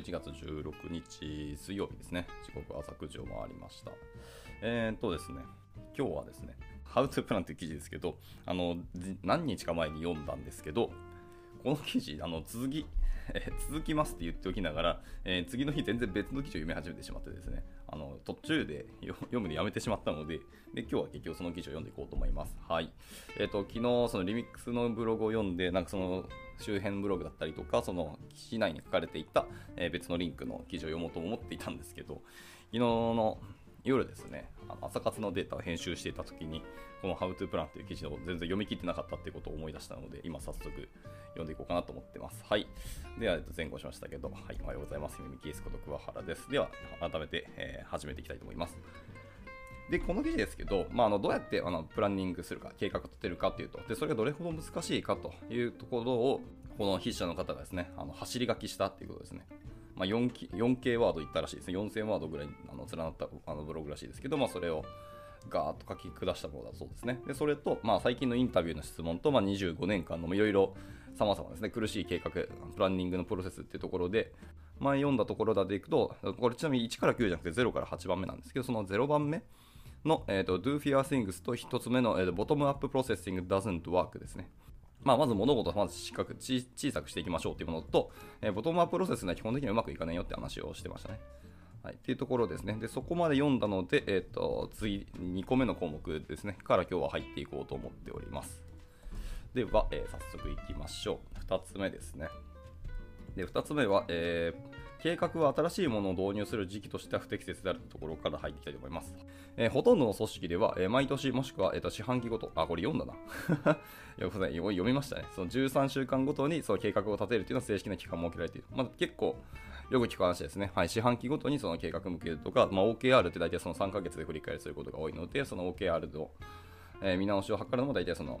11月16日水曜日ですね。時刻は朝9時を回りました。えー、っとですね、今日はですね、How to Plan という記事ですけど、あの、何日か前に読んだんですけど、この記事、あの続き、え続きますって言っておきながら、えー、次の日全然別の記事を読み始めてしまってですね、あの途中で読むのやめてしまったのでで、今日は結局その記事を読んでいこうと思います。はい。えっ、ー、と、昨日そのリミックスのブログを読んで、なんかその周辺ブログだったりとか、その記事内に書かれていた、え、別のリンクの記事を読もうと思っていたんですけど、昨日の夜ですね、あの朝活のデータを編集していたときに、この How to Plan という記事を全然読み切ってなかったっていうことを思い出したので、今早速読んでいこうかなと思ってます。はい。では、前後しましたけど、はい、おはようございます。ミミキエスこと桑原です。では、改めて、えー、始めていきたいと思います。で、この記事ですけど、まあ、あのどうやってあのプランニングするか、計画立てるかというと、でそれがどれほど難しいかというところを、この筆者の方がですね、あの走り書きしたっていうことですね。まあ、4, 4K ワード言ったらしいですね。4000ワードぐらいあの連なったあのブログらしいですけど、まあ、それをガーッと書き下したものだそうですね。で、それと、まあ、最近のインタビューの質問と、まあ、25年間のいろいろ様々ですね、苦しい計画、プランニングのプロセスっていうところで、前読んだところだでいくと、これちなみに1から9じゃなくて0から8番目なんですけど、その0番目の、えーと、Do Fear Things と1つ目の、えーと、Bottom Up Processing Doesn't Work ですね。まあ、まず物事をまず小さくしていきましょうというものと、えー、ボトムアッププロセスは基本的にはうまくいかないよって話をしてましたね。はい、っていうところですね。で、そこまで読んだので、えっ、と、次、2個目の項目ですね、から今日は入っていこうと思っております。では、えー、早速いきましょう。2つ目ですね。で、2つ目は、えー、計画は新しいものを導入する時期としては不適切であるところから入っていきたいと思います。えー、ほとんどの組織では、えー、毎年もしくは、えーと、四半期ごと、あ、これ読んだな。読みましたね。その13週間ごとにその計画を立てるというのは正式な期間を設けられている。まあ、結構、よく聞く話ですね。はい、四半期ごとにその計画向けるとか、まあ、OKR って大体その3ヶ月で振り返りすることが多いので、その OKR の、えー、見直しを図るのも大体その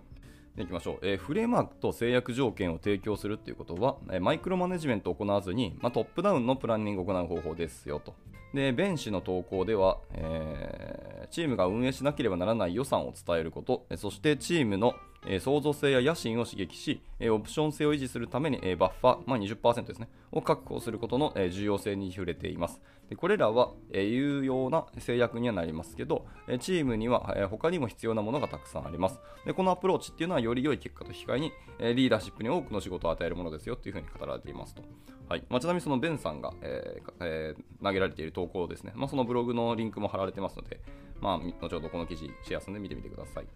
いきましょう、えー、フレームワークと制約条件を提供するということは、えー、マイクロマネジメントを行わずに、まあ、トップダウンのプランニングを行う方法ですよと。で、弁士の投稿では、えー、チームが運営しなければならない予算を伝えること、そしてチームのえ、創造性や野心を刺激し、え、オプション性を維持するために、え、バッファー、まあ、20%ですね、を確保することの、え、重要性に触れています。でこれらは、え、有用な制約にはなりますけど、え、チームには、え、他にも必要なものがたくさんあります。でこのアプローチっていうのはより良い結果と引き換えに、え、リーダーシップに多くの仕事を与えるものですよというふうに語られていますと。はいまあ、ちなみにそのベンさんが、えーえー、投げられている投稿ですね、まあ、そのブログのリンクも貼られてますので、まあ、後ほどこの記事シェアするので見てみてください。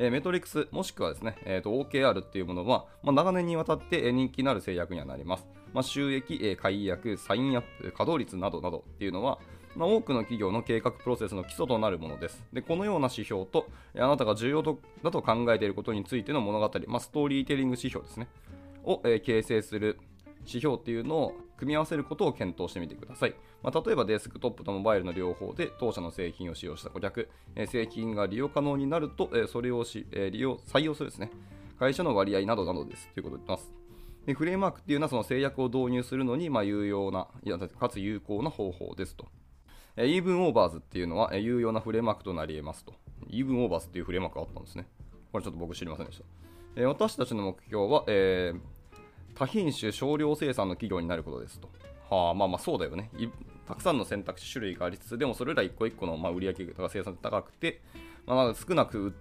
えメトリックスもしくはですね、えーと、OKR っていうものは、まあ、長年にわたって人気のある制約にはなります。まあ、収益、え解約、サインアップ、稼働率などなどっていうのは、まあ、多くの企業の計画プロセスの基礎となるものです。でこのような指標と、あなたが重要とだと考えていることについての物語、まあ、ストーリーテリング指標ですね、を、えー、形成する指標っていうのを組み合わせることを検討してみてください。まあ、例えばデスクトップとモバイルの両方で当社の製品を使用した顧客、え製品が利用可能になると、えそれをし、え利用採用するですね。会社の割合などなどですということを言ってます。でフレームワークっていうのはその制約を導入するのに、ま有用な、かつ有効な方法ですと。 even overs っていうのはえ有用なフレームワークとなり得ますと。 even overs っていうフレームワークがあったんですね。これちょっと僕知りませんでした。え私たちの目標は、えー、多品種少量生産の企業になることですと。はあ、まあまあそうだよね。たくさんの選択肢、種類がありつつ、でもそれら一個一個のまあ売り上げが生産性高くて、まあ、少なく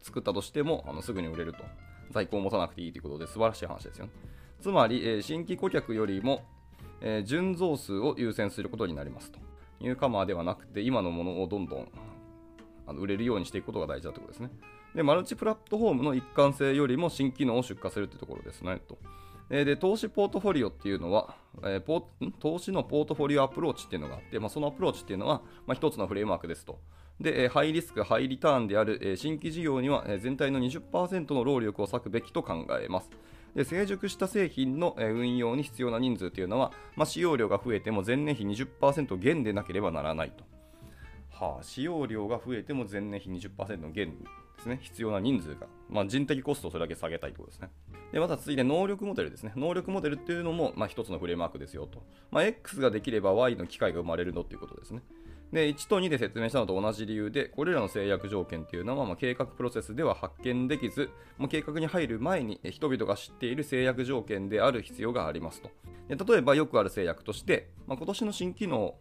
作ったとしてもあのすぐに売れると。在庫を持たなくていいということで素晴らしい話ですよね。つまり、えー、新規顧客よりも、えー、純増数を優先することになりますと。ニューカマーではなくて、今のものをどんどんあの売れるようにしていくことが大事だということですね。で、マルチプラットフォームの一貫性よりも新機能を出荷するというところですね。とえで投資ポートフォリオっていうのは、えー、投資のポートフォリオアプローチっていうのがあって、まあ、そのアプローチっていうのは、まあ、一つのフレームワークですと。で、えハイリスク、ハイリターンである、え新規事業には、え全体の20%の労力を割くべきと考えます。で成熟した製品の運用に必要な人数というのは、まあ、使用量が増えても前年比20%減でなければならないと。はあ、使用量が増えても前年比20%減ですね、必要な人数が、まあ、人的コストをそれだけ下げたいということですね。で、また続いて能力モデルですね。能力モデルっていうのも、まあ、一つのフレームワークですよと。まあ、X ができれば Y の機会が生まれるのっていうことですね。で1と2で説明したのと同じ理由でこれらの制約条件というのは、まあ、計画プロセスでは発見できず、まあ、計画に入る前に人々が知っている制約条件である必要がありますとで例えばよくある制約として、まあ、今年の新機能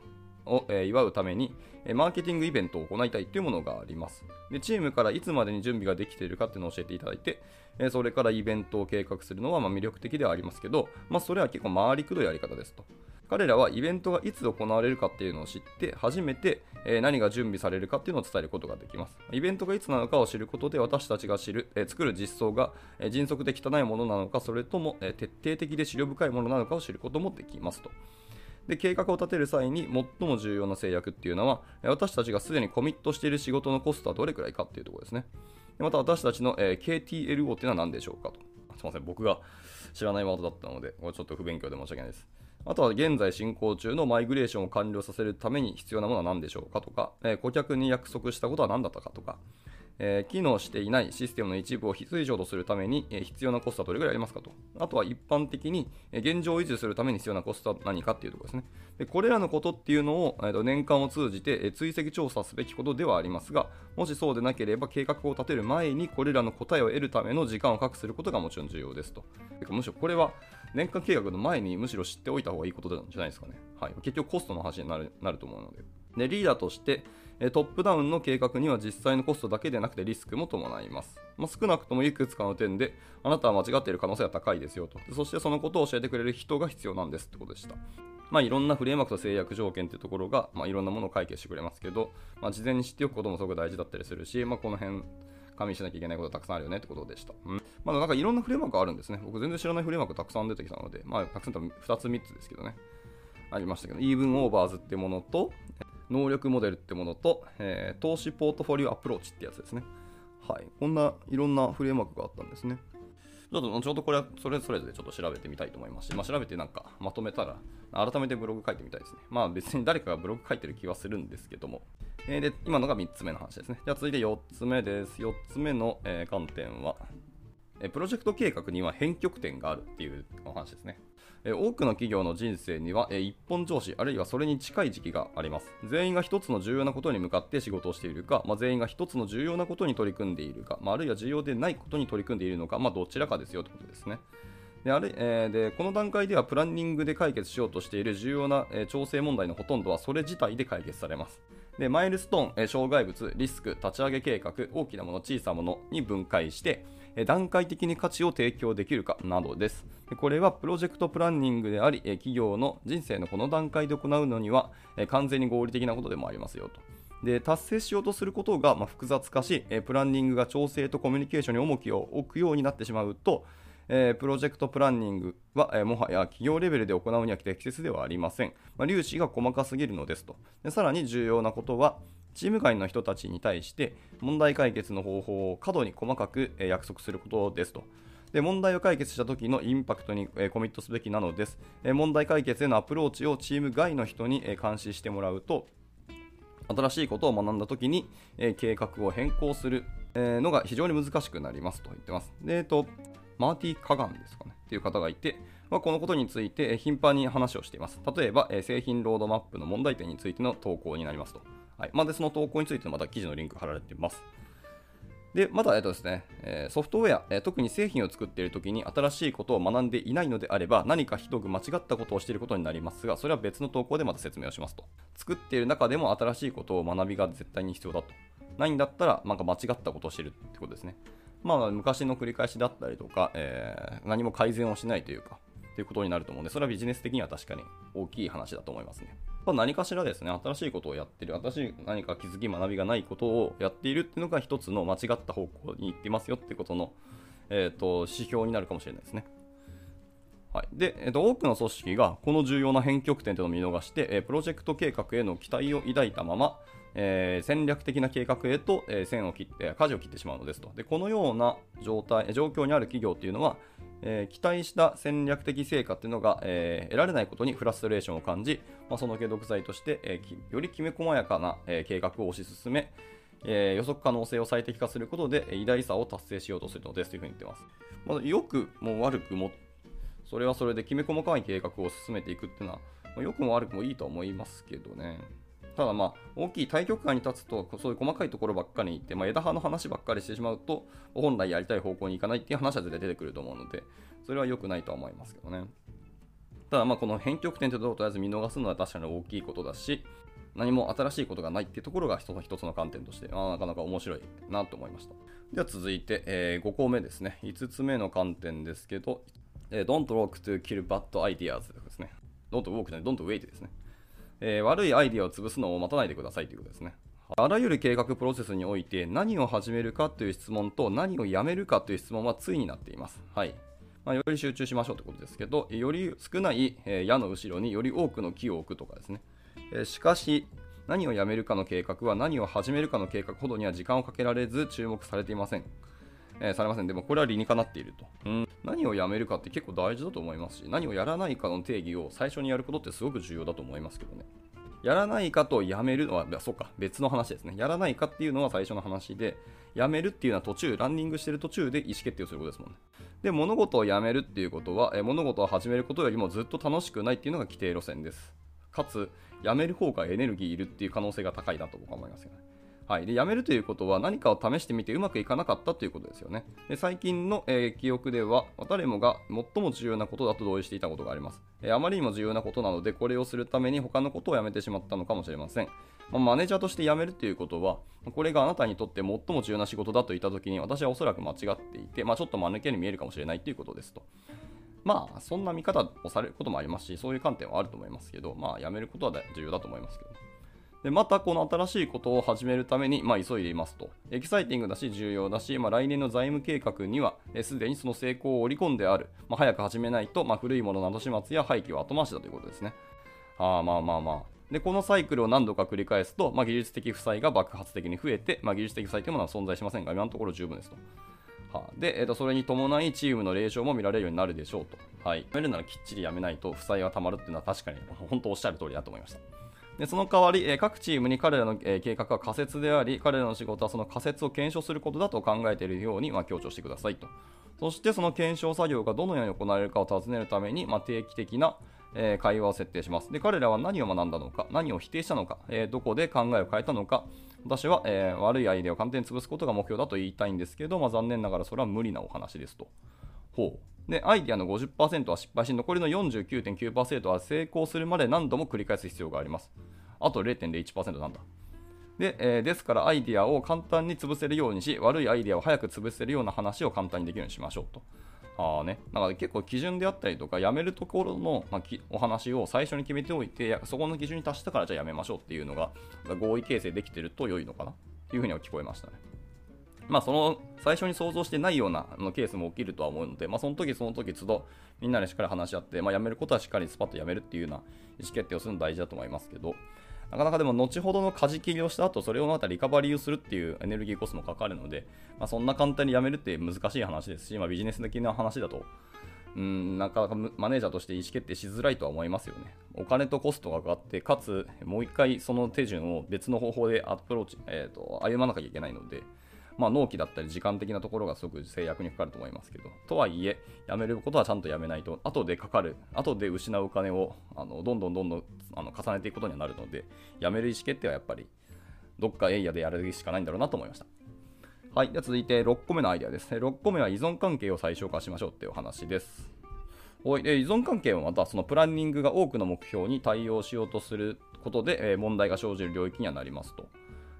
を、え、祝うために、え、マーケティングイベントを行いたいというものがあります。でチームからいつまでに準備ができているかっていうのを教えていただいて、え、それからイベントを計画するのはま魅力的ではありますけど、まあ、それは結構回りくどいやり方ですと。彼らはイベントがいつ行われるかっていうのを知って初めて、何が準備されるかっていうのを伝えることができます。イベントがいつなのかを知ることで私たちが知る、作る実装が、迅速で汚いものなのかそれとも、徹底的で資料深いものなのかを知ることもできますと。で計画を立てる際に最も重要な制約っていうのは私たちがすでにコミットしている仕事のコストはどれくらいかっていうところですね。また私たちの、え KTLO っていうのは何でしょうかと。すいません僕が知らないワードだったのでこれちょっと不勉強で申し訳ないです。あとは現在進行中のマイグレーションを完了させるために必要なものは何でしょうかとか、え、顧客に約束したことは何だったかとか、えー、機能していないシステムの一部を非通常とするために、えー、必要なコストはどれぐらいありますかと。あとは一般的に、え現状を維持するために必要なコストは何かっていうところですね。でこれらのことっていうのを、えー、と年間を通じて、え追跡調査すべきことではありますが、もしそうでなければ計画を立てる前にこれらの答えを得るための時間を確保することがもちろん重要ですと。むしろこれは年間計画の前にむしろ知っておいた方がいいことじゃないですかね。はい、結局コストの話になるなると思うので。で、リーダーとして、トップダウンの計画には実際のコストだけでなくてリスクも伴います。まあ、少なくともいくつかの点で、あなたは間違っている可能性は高いですよと。そしてそのことを教えてくれる人が必要なんですってことでした。まあ、いろんなフレームワークと制約条件っていうところが、まあ、いろんなものを解決してくれますけど、まあ、事前に知っておくこともすごく大事だったりするし、まあ、この辺、加味しなきゃいけないことたくさんあるよねってことでした。うん。まだなんかいろんなフレームワークあるんですね。僕全然知らないフレームワークたくさん出てきたので、まあ、たくさんと2つ3つですけどね。ありましたけど、 even overs ってものと、能力モデルってものと、えー、投資ポートフォリオアプローチってやつですね。はい。こんないろんなフレームワークがあったんですね。ちょっと後ほどこれはそれぞれでちょっと調べてみたいと思いますし、まあ、調べてなんかまとめたら、改めてブログ書いてみたいですね。まあ別に誰かがブログ書いてる気はするんですけども。えー、で、今のが3つ目の話ですね。じゃあ続いて4つ目です。4つ目の、えー、観点は、えプロジェクト計画には変曲点があるっていうお話ですね。多くの企業の人生には一本上司あるいはそれに近い時期があります。全員が一つの重要なことに向かって仕事をしているか、まあ、全員が一つの重要なことに取り組んでいるか、まあ、あるいは重要でないことに取り組んでいるのか、まあ、どちらかですよということですね。であれえー、でこの段階ではプランニングで解決しようとしている重要な、えー、調整問題のほとんどはそれ自体で解決されます。でマイルストーン、障害物、リスク、立ち上げ計画、大きなもの、小さなものに分解して、段階的に価値を提供できるかなどです。これはプロジェクトプランニングであり、企業の人生のこの段階で行うのには完全に合理的なことでもありますよと。で達成しようとすることが複雑化し、プランニングが調整とコミュニケーションに重きを置くようになってしまうと、えプロジェクトプランニングは、えもはや企業レベルで行うには適切ではありません。まあ、粒子が細かすぎるのですと。でさらに重要なことは、チーム外の人たちに対して問題解決の方法を過度に細かく約束することですと。で問題を解決した時のインパクトにコミットすべきなのです。問題解決へのアプローチをチーム外の人に監視してもらうと、新しいことを学んだ時に計画を変更するのが非常に難しくなりますと言ってます。でえっと、マーティ・カガンですかねっていう方がいて、まあ、このことについて頻繁に話をしています。例えば、え製品ロードマップの問題点についての投稿になりますと。はいまあ、でその投稿についてまた記事のリンク貼られています。で、まだ、えっとですね、えソフトウェア、え特に製品を作っているときに新しいことを学んでいないのであれば、何かひどく間違ったことをしていることになりますが、それは別の投稿でまた説明をしますと。作っている中でも新しいことを学びが絶対に必要だと。ないんだったら、なんか間違ったことをしているってことですね。まあ、昔の繰り返しだったりとか、えー、何も改善をしないというか、ということになると思うんで、それはビジネス的には確かに大きい話だと思いますね。まあ、何かしらですね、新しいことをやってる、新しい何か気づき、学びがないことをやっているっていうのが一つの間違った方向に行ってますよってことの、えーと、指標になるかもしれないですね。はい、で、えーと、多くの組織がこの重要な変局点というのを見逃して、え、プロジェクト計画への期待を抱いたまま、えー、戦略的な計画へと、えー、線を切って、舵を切ってしまうのですと。で、このような状態、状況にある企業っていうのは、えー、期待した戦略的成果っていうのが、え、得られないことにフラストレーションを感じ、まあ、その継続剤として、え、よりきめ細やかな、え計画を推し進め、え予測可能性を最適化することで偉大さを達成しようとするのですというふうに言ってます。まあ、よくも悪くも、それはそれできめ細かい計画を進めていくっていうのは、まあ、よくも悪くもいいと思いますけどね。ただまあ大きい対局観に立つとそういう細かいところばっかりに行って、まあ、枝葉の話ばっかりしてしまうと本来やりたい方向に行かないっていう話は絶対出てくると思うのでそれは良くないとは思いますけどねただまあこの編曲点というととりあえず見逃すのは確かに大きいことだし何も新しいことがないっていうところが一つ一つの観点として、あ、なかなか面白いなと思いました。では続いて、えー、5項目ですね。5つ目の観点ですけど、えー、Don't walk to kill bad ideas ですね。Don't walk じゃない、Don't wait ですね。えー、悪いアイディアを潰すのを待たないでくださいということですね。あらゆる計画プロセスにおいて何を始めるかという質問と何をやめるかという質問は対になっています。はい。まあ、より集中しましょうということですけど、より少ない、えー、矢の後ろにより多くの木を置くとかですね。えー、しかし、何をやめるかの計画は何を始めるかの計画ほどには時間をかけられず注目されていません。えー、されません。でもこれは理にかなっていると、うん。何をやめるかって結構大事だと思いますし、何をやらないかの定義を最初にやることってすごく重要だと思いますけどね。やらないかとやめるのは、そうか、別の話ですね。やらないかっていうのは最初の話で、やめるっていうのは途中、ランニングしてる途中で意思決定をすることですもんね。で、物事をやめるっていうことは、え物事を始めることよりもずっと楽しくないっていうのが規定路線です。かつ、やめる方がエネルギーいるっていう可能性が高いなと僕は思いますよね。はい、で辞めるということは何かを試してみてうまくいかなかったということですよね。で最近の、えー、記憶では誰もが最も重要なことだと同意していたことがあります、えー、あまりにも重要なことなのでこれをするために他のことをやめてしまったのかもしれません。まあ、マネージャーとして辞めるということはこれがあなたにとって最も重要な仕事だと言った時に私はおそらく間違っていて、まあ、ちょっと間抜けに見えるかもしれないということですと。まあ、そんな見方をされることもありますし、そういう観点はあると思いますけど、まあ、やめることは重要だと思いますけど。でまたこの新しいことを始めるために、まあ、急いでいますと。エキサイティングだし重要だし、まあ、来年の財務計画にはすでにその成功を織り込んである。まあ、早く始めないと、まあ、古いものの後始末や廃棄は後回しだということですね。あまあまあまあ。で、このサイクルを何度か繰り返すと、まあ、技術的負債が爆発的に増えて、まあ、技術的負債というものは存在しませんが、今のところ十分ですと。はあ、で、えーと、それに伴いチームの霊障も見られるようになるでしょうと。はい。やめるならきっちりやめないと負債がたまるっていうのは確かに本当おっしゃる通りだと思いました。でその代わり、えー、各チームに彼らの、えー、計画は仮説であり、彼らの仕事はその仮説を検証することだと考えているように、まあ、強調してくださいと。そしてその検証作業がどのように行われるかを尋ねるために、まあ、定期的な、え、会話を設定します。で、彼らは何を学んだのか、何を否定したのか、えー、どこで考えを変えたのか、私は、えー、悪いアイデアを簡単に潰すことが目標だと言いたいんですけど、まあ、残念ながらそれは無理なお話ですと。ほう。で、アイディアの50%は失敗し、残りの49.9%は成功するまで何度も繰り返す必要があります。あと0.01%なんだ。で、えー、ですからアイディアを簡単に潰せるようにし、悪いアイディアを早く潰せるような話を簡単にできるようにしましょうと。あね、だか結構基準であったりとか、やめるところの、まあ、お話を最初に決めておいて、そこの基準に達したからじゃあやめましょうっていうのが合意形成できてると良いのかなっていうふうには聞こえましたね。まあ、その最初に想像してないようなのケースも起きるとは思うので、まあ、その時その時都度みんなでしっかり話し合って、まあ、やめることはしっかりスパッとやめるっていうような意思決定をするの大事だと思いますけど、なかなかでも後ほどの舵切りをした後、それをまたリカバリーをするっていうエネルギーコストもかかるので、まあ、そんな簡単にやめるって難しい話ですし、まあ、ビジネス的な話だと、うん、なかなかマネージャーとして意思決定しづらいとは思いますよね。お金とコストがかかって、かつ、もう一回その手順を別の方法でアプローチ、えーと、歩まなきゃいけないので、まあ、納期だったり時間的なところがすごく制約にかかると思いますけど、とはいえ、やめることはちゃんとやめないと、後でかかる、後で失うお金をあのどんどんどんどんあの重ねていくことにはなるので、やめる意思決定はやっぱり、どっかエイヤでやるしかないんだろうなと思いました。はい。では続いて6個目のアイデアですね。6個目は依存関係を最小化しましょうっていうお話です。おいで依存関係はまたそのプランニングが多くの目標に対応しようとすることで、え、問題が生じる領域にはなりますと。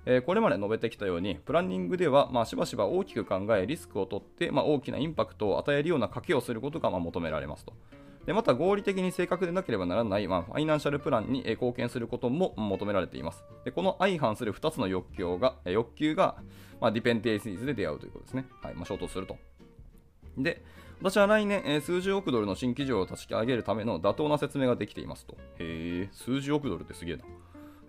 えこれまで述べてきたように、プランニングでは、ま、しばしば大きく考え、リスクを取って、ま、大きなインパクトを与えるような賭けをすることがま求められますと。でまた、合理的に正確でなければならない、まあ、ファイナンシャルプランに貢献することも求められています。でこの相反する2つの欲求が、欲求が、まあ、ディペンデンシーズで出会うということですね。はいまあ、衝突すると。で、私は来年、え、数十億ドルの新規事業を立ち上げるための妥当な説明ができていますと。へえ、数十億ドルってすげえな。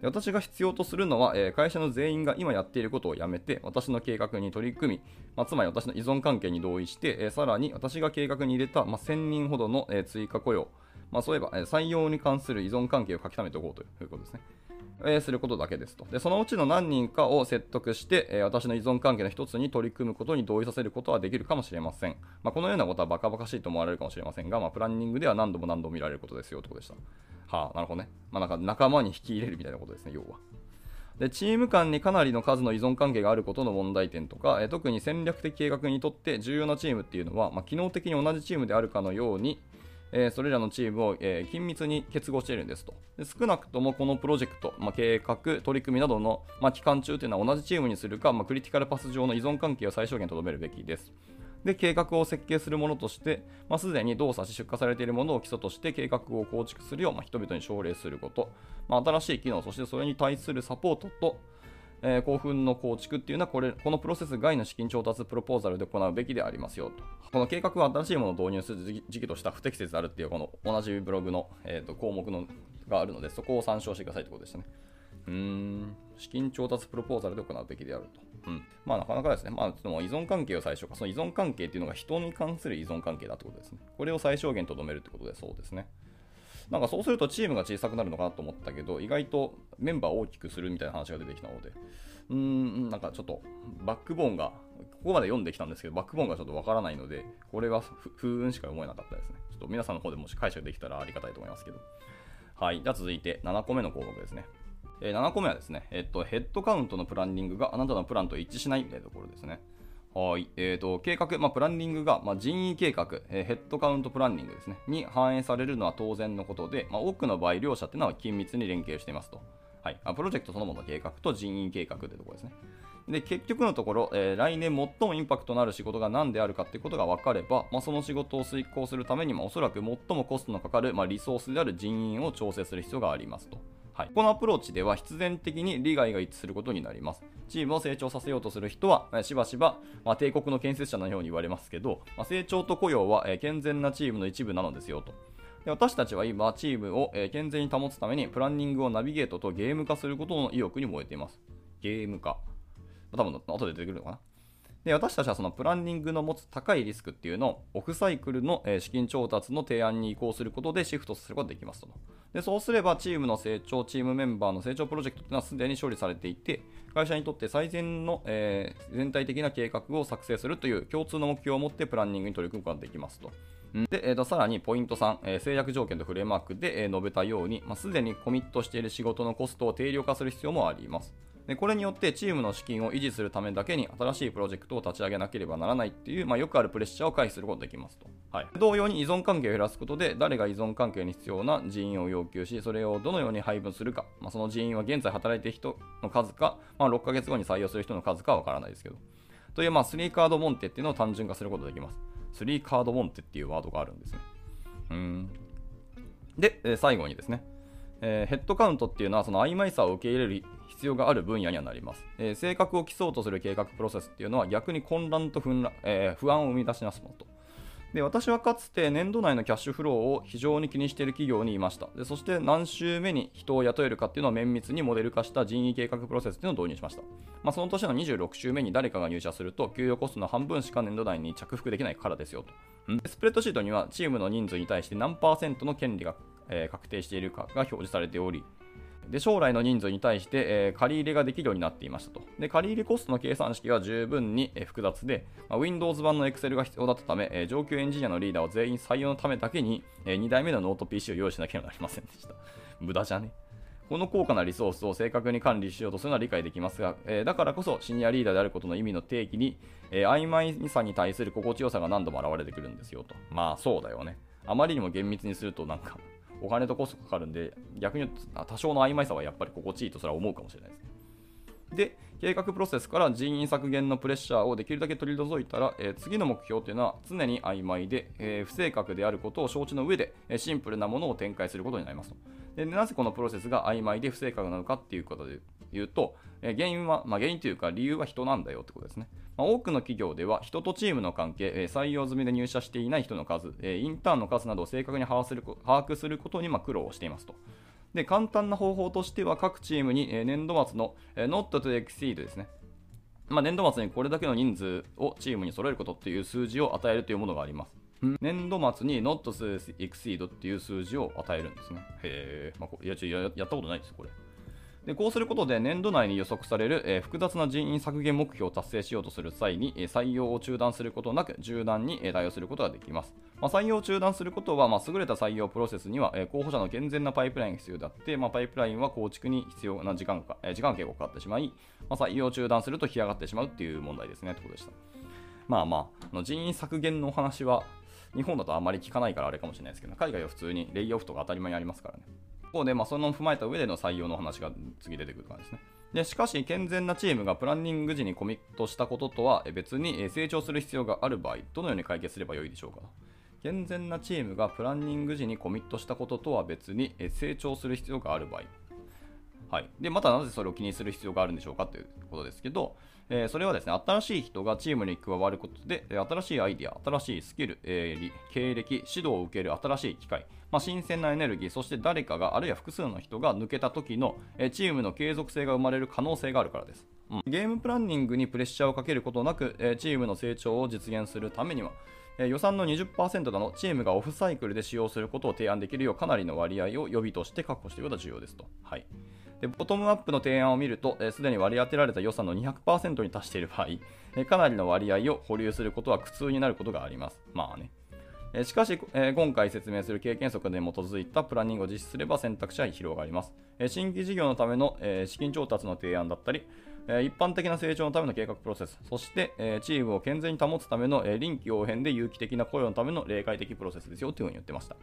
私が必要とするのは、え、会社の全員が今やっていることをやめて、私の計画に取り組み、まあ、つまり私の依存関係に同意して、え、さらに私が計画に入れた、まあ、1000人ほどの、え、追加雇用、まあ、そういえば、え採用に関する依存関係を書き溜めておこうということですね。えすることだけですとで。そのうちの何人かを説得して、え私の依存関係の一つに取り組むことに同意させることはできるかもしれません。まあ、このようなことはバカバカしいと思われるかもしれませんが、まあ、プランニングでは何度も何度も見られることですよということでした。はあ、なるほどね。まあ、なんか仲間に引き入れるみたいなことですね、要は。でチーム間にかなりの数の依存関係があることの問題点とか、え特に戦略的計画にとって重要なチームっていうのは、まあ、機能的に同じチームであるかのように、えー、それらのチームを、えー、緊密に結合しているんですと。で少なくともこのプロジェクト、まあ、計画、取り組みなどの、まあ、期間中というのは同じチームにするか、まあ、クリティカルパス上の依存関係を最小限とどめるべきです。で計画を設計するものとして、まあ、すでに動作し出荷されているものを基礎として計画を構築するよう、まあ、人々に奨励すること、まあ、新しい機能そしてそれに対するサポートとえー、興奮の構築っていうのはこれ、このプロセス外の資金調達プロポーザルで行うべきでありますよと。この計画は新しいものを導入する時期とした不適切であるっていう、この同じブログの、えーと、項目のがあるので、そこを参照してくださいってことでしたね。うん、資金調達プロポーザルで行うべきであると。うん。まあなかなかですね、まあその依存関係を最初か、その依存関係っていうのが人に関する依存関係だってことですね。これを最小限とどめるってことでそうですね。なんかそうするとチームが小さくなるのかなと思ったけど、意外とメンバーを大きくするみたいな話が出てきたので、うーん、なんかちょっとバックボーンが、ここまで読んできたんですけど、バックボーンがちょっとわからないので、これは不運しか思えなかったですね。ちょっと皆さんの方でもし解釈できたらありがたいと思いますけど。はい。じゃあ続いて7個目の項目ですね。えー、7個目はですね、えっと、ヘッドカウントのプランニングがあなたのプランと一致しないというところですね。はい。えっ、ー、と、計画、まあ、プランニングが、まあ、人員計画、えー、ヘッドカウントプランニングですね、に反映されるのは当然のことで、まあ、多くの場合、両者っていうのは緊密に連携していますと。はい。あプロジェクトそのものの計画と人員計画というところですね。で、結局のところ、えー、来年最もインパクトのある仕事が何であるかっていうことが分かれば、まあ、その仕事を遂行するためにも、おそらく最もコストのかかる、まあ、リソースである人員を調整する必要がありますと。はい、このアプローチでは必然的に利害が一致することになります。チームを成長させようとする人は、しばしば、まあ、帝国の建設者のように言われますけど、まあ、成長と雇用は、え健全なチームの一部なのですよと。で私たちは今、チームを、え健全に保つために、プランニングをナビゲートとゲーム化することの意欲に燃えています。ゲーム化。多分後で出てくるのかな？で私たちはそのプランニングの持つ高いリスクっていうのをオフサイクルの資金調達の提案に移行することでシフトすることができますと。でそうすればチームの成長、チームメンバーの成長プロジェクトというのはすでに処理されていて、会社にとって最善の、えー、全体的な計画を作成するという共通の目標を持ってプランニングに取り組むことができますと。で、えーと、さらにポイント3、えー、制約条件とフレームワークで、え、述べたように、まあ、すでにコミットしている仕事のコストを定量化する必要もあります。でこれによってチームの資金を維持するためだけに新しいプロジェクトを立ち上げなければならないっていう、まあ、よくあるプレッシャーを回避することができますと。はい、同様に依存関係を減らすことで誰が依存関係に必要な人員を要求しそれをどのように配分するか、まあ、その人員は現在働いている人の数か、まあ、6ヶ月後に採用する人の数かはわからないですけど。という、まあ、3カードモンテっていうのを単純化することができます。3カードモンテっていうワードがあるんですね。うん。で、え最後にですね、えー、ヘッドカウントっていうのはその曖昧さを受け入れる必要がある分野にはなります。えー、性格を競そうとする計画プロセスっていうのは逆に混乱と不,、えー、不安を生み出しますものと。で私はかつて年度内のキャッシュフローを非常に気にしている企業にいましたでそして何週目に人を雇えるかっていうのを綿密にモデル化した人員計画プロセスっていうのを導入しました、まあ、その年の26週目に誰かが入社すると給与コストの半分しか年度内に着服できないからですよとスプレッドシートにはチームの人数に対して何パーセントの権利が、え、確定しているかが表示されておりで将来の人数に対して、えー、借り入れができるようになっていましたと。で借り入れコストの計算式は十分に、えー、複雑で、まあ、Windows 版の Excel が必要だったため、えー、上級エンジニアのリーダーは全員採用のためだけに、え、2台目のノート PC を用意しなければなりませんでした。無駄じゃね？この高価なリソースを正確に管理しようとするのは理解できますが、えー、だからこそシニアリーダーであることの意味の定義に、えー、曖昧さに対する心地よさが何度も現れてくるんですよと。まあそうだよね。あまりにも厳密にするとなんかお金とコストかかるんで、逆に言うと多少の曖昧さはやっぱり心地いいとそれは思うかもしれないですね。で、計画プロセスから人員削減のプレッシャーをできるだけ取り除いたら、えー、次の目標というのは常に曖昧で、えー、不正確であることを承知の上で、え、シンプルなものを展開することになりますとで。なぜこのプロセスが曖昧で不正確なのかっていうことで言うと、え原因は、まあ、原因というか理由は人なんだよってことですね。まあ、多くの企業では人とチームの関係、え採用済みで入社していない人の数、えインターンの数などを正確に把握する把握することにま苦労をしていますと。で簡単な方法としては各チームに、え年度末の、え Not to exceed ですね。まあ、年度末にこれだけの人数をチームに揃えることっていう数字を与えるというものがあります。年度末に Not to exceed っていう数字を与えるんですね。へえ、まあ、いやや、やったことないです、これ。でこうすることで年度内に予測される、えー、複雑な人員削減目標を達成しようとする際に、えー、採用を中断することなく柔軟に、えー、対応することができます。まあ、採用を中断することは、まあ、優れた採用プロセスには、え、候補者の健全なパイプラインが必要であって、まあ、パイプラインは構築に必要な時間か、え、時間計がかかってしまい、ま、採用を中断すると干上がってしまうっていう問題ですねということでした。まあまあ、の人員削減のお話は日本だとあまり聞かないからあれかもしれないですけど、海外は普通にレイオフとか当たり前にありますからね。こうで、まあ、その踏まえた上での採用の話が次出てくる感じですね。でしかし、健全なチームがプランニング時にコミットしたこととは別に成長する必要がある場合、どのように解決すればよいでしょうか健全なチームがプランニング時にコミットしたこととは別に成長する必要がある場合。はい、でまたなぜそれを気にする必要があるんでしょうかということですけど、えー、それはですね、新しい人がチームに加わることで、新しいアイディア、新しいスキル、えー、経歴、指導を受ける新しい機会、まあ、新鮮なエネルギー、そして誰かが、あるいは複数の人が抜けた時の、え、チームの継続性が生まれる可能性があるからです。うん、ゲームプランニングにプレッシャーをかけることなく、えチームの成長を実現するためには、え予算の20%だのチームがオフサイクルで使用することを提案できるようかなりの割合を予備として確保していくことが重要ですと。はいでボトムアップの提案を見ると、す、えー、で、に割り当てられた予算の200%に達している場合、えー、かなりの割合を保留することは苦痛になることがあります。まあね。えー、しかし、え今回説明する経験則に基づいたプランニングを実施すれば選択肢は広がります。え新規事業のための、え資金調達の提案だったり、え一般的な成長のための計画プロセス、そして、えチームを健全に保つための、え臨機応変で有機的な雇用のための例外的プロセスですよというふうに言ってました。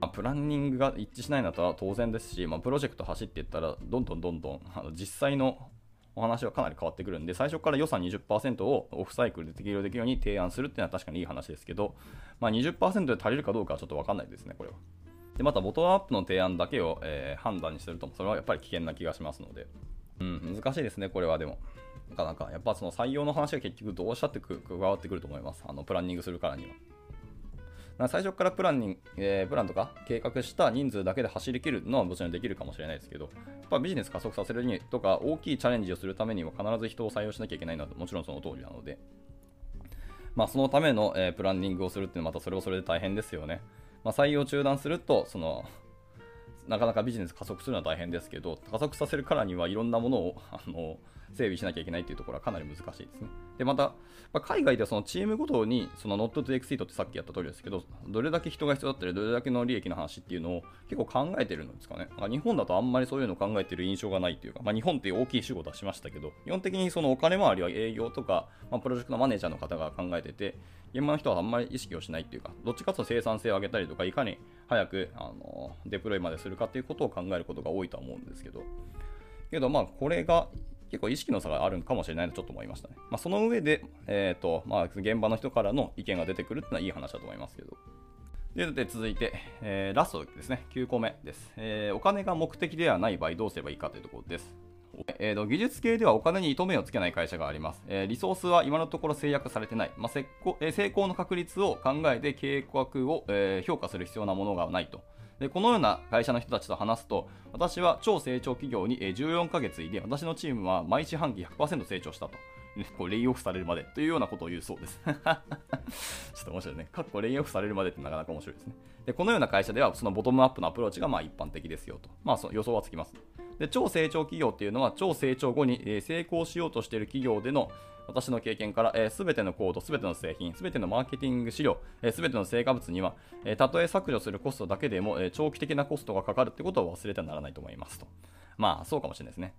まあ、プランニングが一致しないんだったら当然ですし、まあ、プロジェクト走っていったら、どんどんどんどんあの実際のお話はかなり変わってくるんで、最初から予算20%をオフサイクルで適用できるように提案するっていうのは確かにいい話ですけど、まあ、20%で足りるかどうかはちょっと分かんないですね、これは。で、また、ボトムアップの提案だけを、えー、判断にすると、それはやっぱり危険な気がしますので、うん、難しいですね、これはでも。なかなか、やっぱその採用の話は結局どうしたって加わってくると思います。あのプランニングするからには。最初からプランに、えー、プランとか計画した人数だけで走りきるのはもちろんできるかもしれないですけど、やっぱビジネス加速させるにとか大きいチャレンジをするためには必ず人を採用しなきゃいけないのはもちろんその通りなので、まあ、そのための、えー、プランニングをするっていうのはまたそれはそれで大変ですよね。まあ、採用中断すると、その なかなかビジネス加速するのは大変ですけど、加速させるからにはいろんなものをあの整備しなきゃいけないというところはかなり難しいですね。で、また、まあ、海外ではそのチームごとに、その not to exceed ってさっきやった通りですけど、どれだけ人が必要だったり、どれだけの利益の話っていうのを結構考えてるんですかね。まあ、日本だとあんまりそういうのを考えてる印象がないというか、まあ、日本って大きい仕事はしましたけど、基本的にそのお金回りは営業とか、まあ、プロジェクトのマネージャーの方が考えてて、現場の人はあんまり意識をしないっていうか、どっちかというと生産性を上げたりとか、いかに早くあのデプロイまでするかっていうことを考えることが多いとは思うんですけど、けどまあこれが結構意識の差があるかもしれないとちょっと思いましたね。まあ、その上で、えーとまあ、現場の人からの意見が出てくるっていうのはいい話だと思いますけど。でで続いて、えー、ラストですね、9個目です、えー、お金が目的ではない場合どうすればいいかというところです。えーと、技術系ではお金に糸目をつけない会社があります。えー、リソースは今のところ制約されてない。まあ成功えー、成功の確率を考えて計画を、えー、評価する必要なものがないと。でこのような会社の人たちと話すと、私は超成長企業に14ヶ月いで、私のチームは毎四半期100%成長したと。こうレイオフされるまでというようなことを言うそうです。ちょっと面白いね。かっこレイオフされるまでってなかなか面白いですね。で、このような会社では、そのボトムアップのアプローチがまあ一般的ですよと。まあ、その予想はつきます。で、超成長企業っていうのは、超成長後に成功しようとしている企業での私の経験から、す、え、べ、てのコード、すべての製品、すべてのマーケティング資料、す、べ、ての成果物には、えー、たとえ削除するコストだけでも、えー、長期的なコストがかかるってことを忘れてはならないと思いますと。まあ、そうかもしれないですね。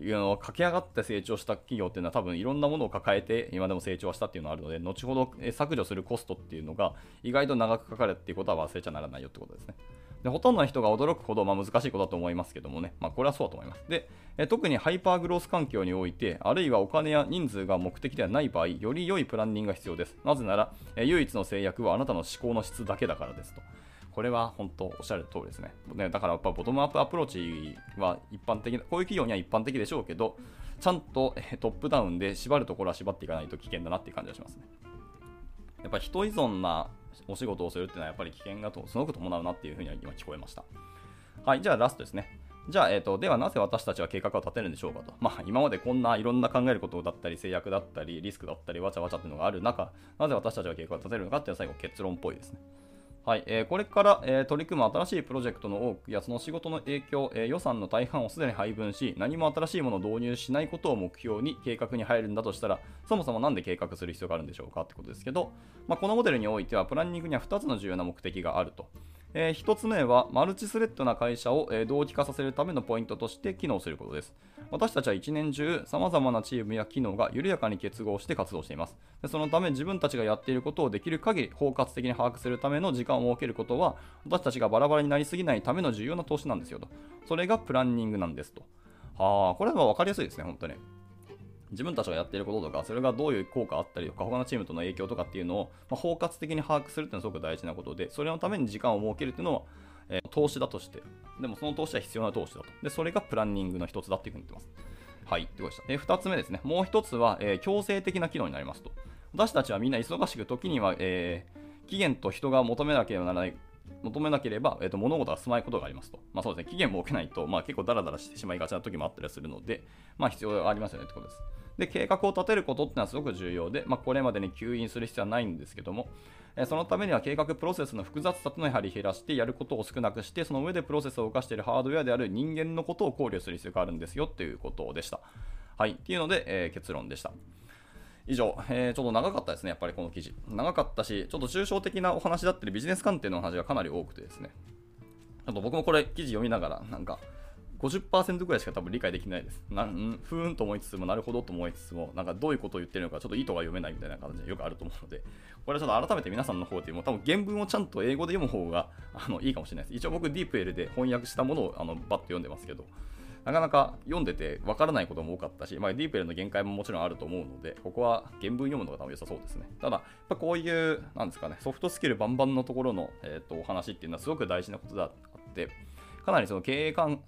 駆け上がって成長した企業っていうのは多分いろんなものを抱えて今でも成長したっていうのがあるので後ほど削除するコストっていうのが意外と長くかかるっていうことは忘れちゃならないよってことですね。でほとんどの人が驚くほど、まあ、難しいことだと思いますけどもね、まあ、これはそうだと思います。で、え特にハイパーグロース環境において、あるいはお金や人数が目的ではない場合、より良いプランニングが必要です。なぜなら、え唯一の制約はあなたの思考の質だけだからですと。これは本当おっしゃる通りですね。ねだからやっぱボトムアップアプローチは一般的な、こういう企業には一般的でしょうけど、ちゃんとトップダウンで縛るところは縛っていかないと危険だなっていう感じがしますね。やっぱ人依存なお仕事をするっていうのはやっぱり危険がとすごく伴うなっていうふうには今聞こえました。はい、じゃあラストですね。じゃあ、えーと、ではなぜ私たちは計画を立てるんでしょうかと。まあ、今までこんないろんな考えることだったり、制約だったり、リスクだったり、わちゃわちゃっていうのがある中、なぜ私たちは計画を立てるのかっていうのは最後結論っぽいですね。はいえー、これから、えー、取り組む新しいプロジェクトの多くやその仕事の影響、えー、予算の大半をすでに配分し何も新しいものを導入しないことを目標に計画に入るんだとしたらそもそも何で計画する必要があるんでしょうかってことですけど、まあ、このモデルにおいてはプランニングには2つの重要な目的があると。えー、1つ目はマルチスレッドな会社を、えー、同期化させるためのポイントとして機能することです。私たちは一年中様々なチームや機能が緩やかに結合して活動しています。でそのため自分たちがやっていることをできる限り包括的に把握するための時間を設けることは私たちがバラバラになりすぎないための重要な投資なんですよと。それがプランニングなんですと。はあ、これは分かりやすいですね、本当に。自分たちがやっていることとか、それがどういう効果あったりとか、他のチームとの影響とかっていうのを、ま、包括的に把握するっていうのはすごく大事なことで、それのために時間を設けるっていうのは、え、投資だとして、でもその投資は必要な投資だと。で、それがプランニングの一つだっていうふうに言ってます。はい、ってことでした。で、二つ目ですね。もう一つは、えー、強制的な機能になりますと。私たちはみんな忙しく時には、えー、期限と人が求めなければならない求めなければ、えーと、物事が進まないことがありますと。まあそうですね、期限も設けないと、まあ、結構ダラダラしてしまいがちな時もあったりするので、まあ必要がありますよねってことです。で、計画を立てることってのはすごく重要で、まあ、これまでに吸引する必要はないんですけども、えそのためには計画プロセスの複雑さとのやはり減らしてやることを少なくしてその上でプロセスを動かしているハードウェアである人間のことを考慮する必要があるんですよということでした。はい、っていうので、えー、結論でした。以上、えー、ちょっと長かったですね、やっぱりこの記事。長かったし、ちょっと抽象的なお話だったり、ビジネス観点の話がかなり多くてですね。あと僕もこれ記事読みながら、なんか、50%ぐらいしか多分理解できないです。なんふーんと思いつつも、なるほどと思いつつも、なんかどういうことを言ってるのか、ちょっと意図が読めないみたいな感じでよくあると思うので、これはちょっと改めて皆さんの方でも、多分原文をちゃんと英語で読む方があのいいかもしれないです。一応僕、ディープエルで翻訳したものをあのバッと読んでますけど、なかなか読んでてわからないことも多かったし、まあ、ディープエルの限界ももちろんあると思うので、ここは原文読むのが多分良さそうですね。ただ、やっぱこういう、なんですかね、ソフトスキルバンバンのところの、えーと、お話っていうのはすごく大事なことであって、かなりその経営観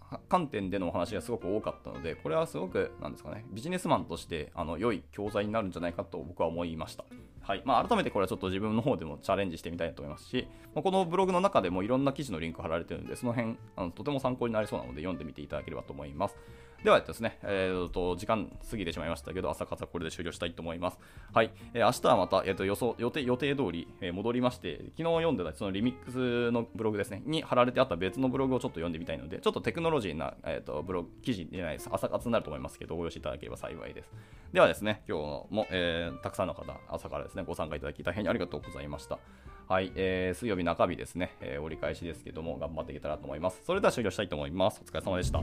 点でのお話がすごく多かったので、これはすごく、なんですかね、ビジネスマンとしてあの良い教材になるんじゃないかと僕は思いました。はいまあ、改めてこれはちょっと自分の方でもチャレンジしてみたいと思いますし、まあこのブログの中でもいろんな記事のリンク貼られてるので、その辺あのとても参考になりそうなので読んでみていただければと思います。ではですね、えー、と時間過ぎてしまいましたけど、朝活はこれで終了したいと思います。はい、えー、明日はまた、えー、と予想予定予定通り、えー、戻りまして、昨日読んでたそのリミックスのブログですね、に貼られてあった別のブログをちょっと読んでみたいので、ちょっとテクノロジーな、えー、とブログ記事じゃないです、朝活になると思いますけど、ご用意いただければ幸いです。ではですね、今日も、えー、たくさんの方、朝からですね、ご参加いただき大変ありがとうございました。はい、えー、水曜日中日ですね、えー、折り返しですけども、頑張っていけたらと思います。それでは終了したいと思います。お疲れ様でした。